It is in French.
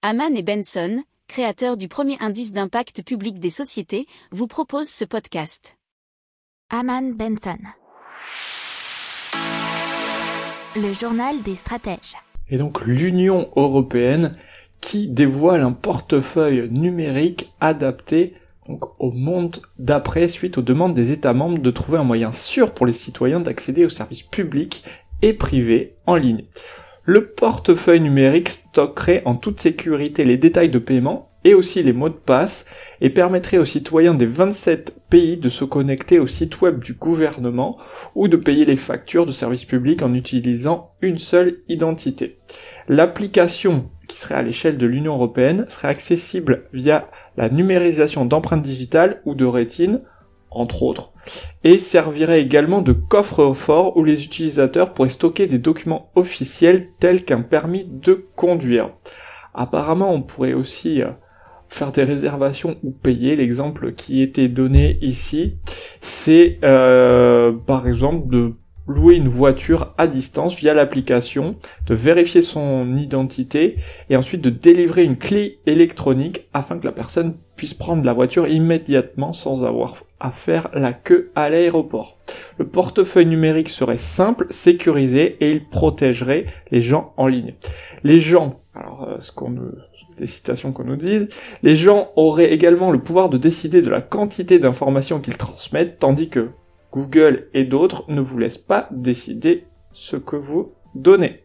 Haman et Benson, créateurs du premier indice d'impact public des sociétés, vous proposent ce podcast. Haman Benson. Le journal des stratèges. Et donc l'Union européenne qui dévoile un portefeuille numérique adapté donc, au monde d'après suite aux demandes des États membres de trouver un moyen sûr pour les citoyens d'accéder aux services publics et privés en ligne. Le portefeuille numérique stockerait en toute sécurité les détails de paiement et aussi les mots de passe et permettrait aux citoyens des 27 pays de se connecter au site web du gouvernement ou de payer les factures de services publics en utilisant une seule identité. L'application qui serait à l'échelle de l'Union européenne serait accessible via la numérisation d'empreintes digitales ou de rétine entre autres, et servirait également de coffre-fort où les utilisateurs pourraient stocker des documents officiels tels qu'un permis de conduire. Apparemment, on pourrait aussi euh, faire des réservations ou payer. L'exemple qui était donné ici, c'est euh, par exemple de louer une voiture à distance via l'application, de vérifier son identité et ensuite de délivrer une clé électronique afin que la personne puisse prendre la voiture immédiatement sans avoir à faire la queue à l'aéroport. Le portefeuille numérique serait simple, sécurisé et il protégerait les gens en ligne. Les gens, alors euh, ce qu'on les citations qu'on nous dise, les gens auraient également le pouvoir de décider de la quantité d'informations qu'ils transmettent, tandis que Google et d'autres ne vous laissent pas décider ce que vous donnez.